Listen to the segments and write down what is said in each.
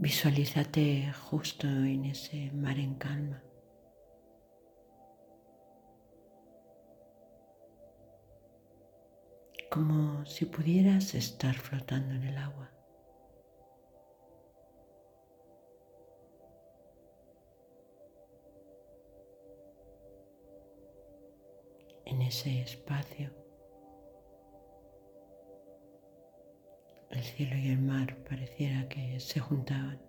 Visualízate justo en ese mar en calma. Como si pudieras estar flotando en el agua. En ese espacio el cielo y el mar pareciera que se juntaban.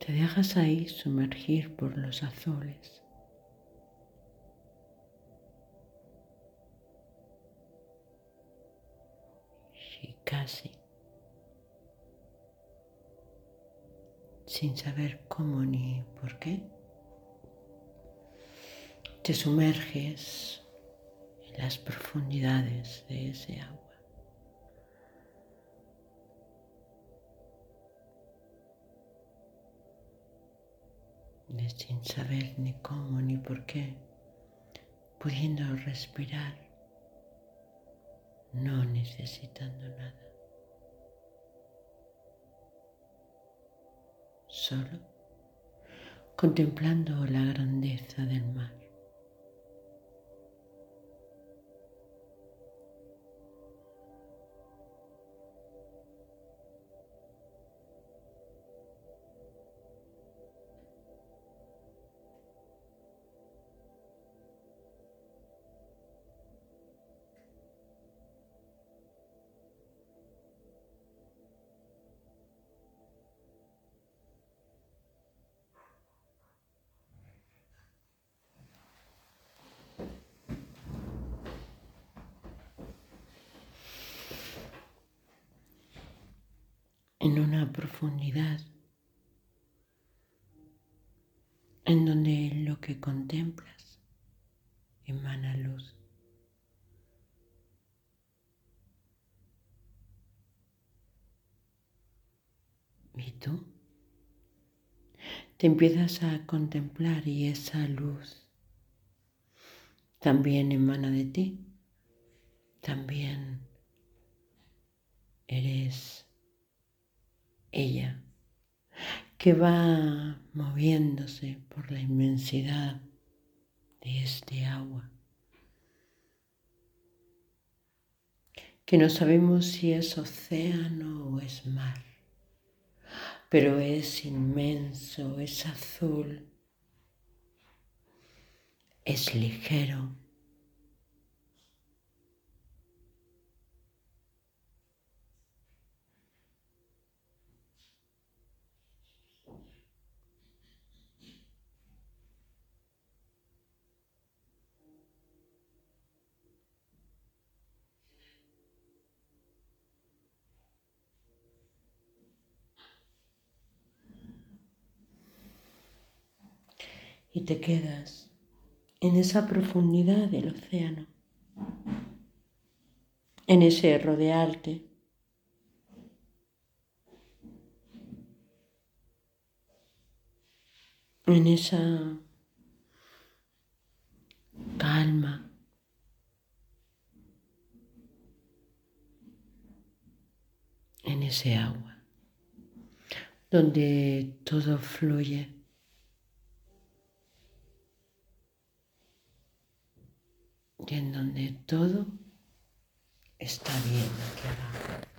Te dejas ahí sumergir por los azules. Y casi, sin saber cómo ni por qué te sumerges en las profundidades de ese agua. sin saber ni cómo ni por qué, pudiendo respirar, no necesitando nada, solo contemplando la grandeza del mar. En una profundidad en donde lo que contemplas emana luz. ¿Y tú? Te empiezas a contemplar y esa luz también emana de ti. También eres ella, que va moviéndose por la inmensidad de este agua, que no sabemos si es océano o es mar, pero es inmenso, es azul, es ligero y te quedas en esa profundidad del océano, en ese rodearte. en esa calma. en ese agua, donde todo fluye en donde todo está bien.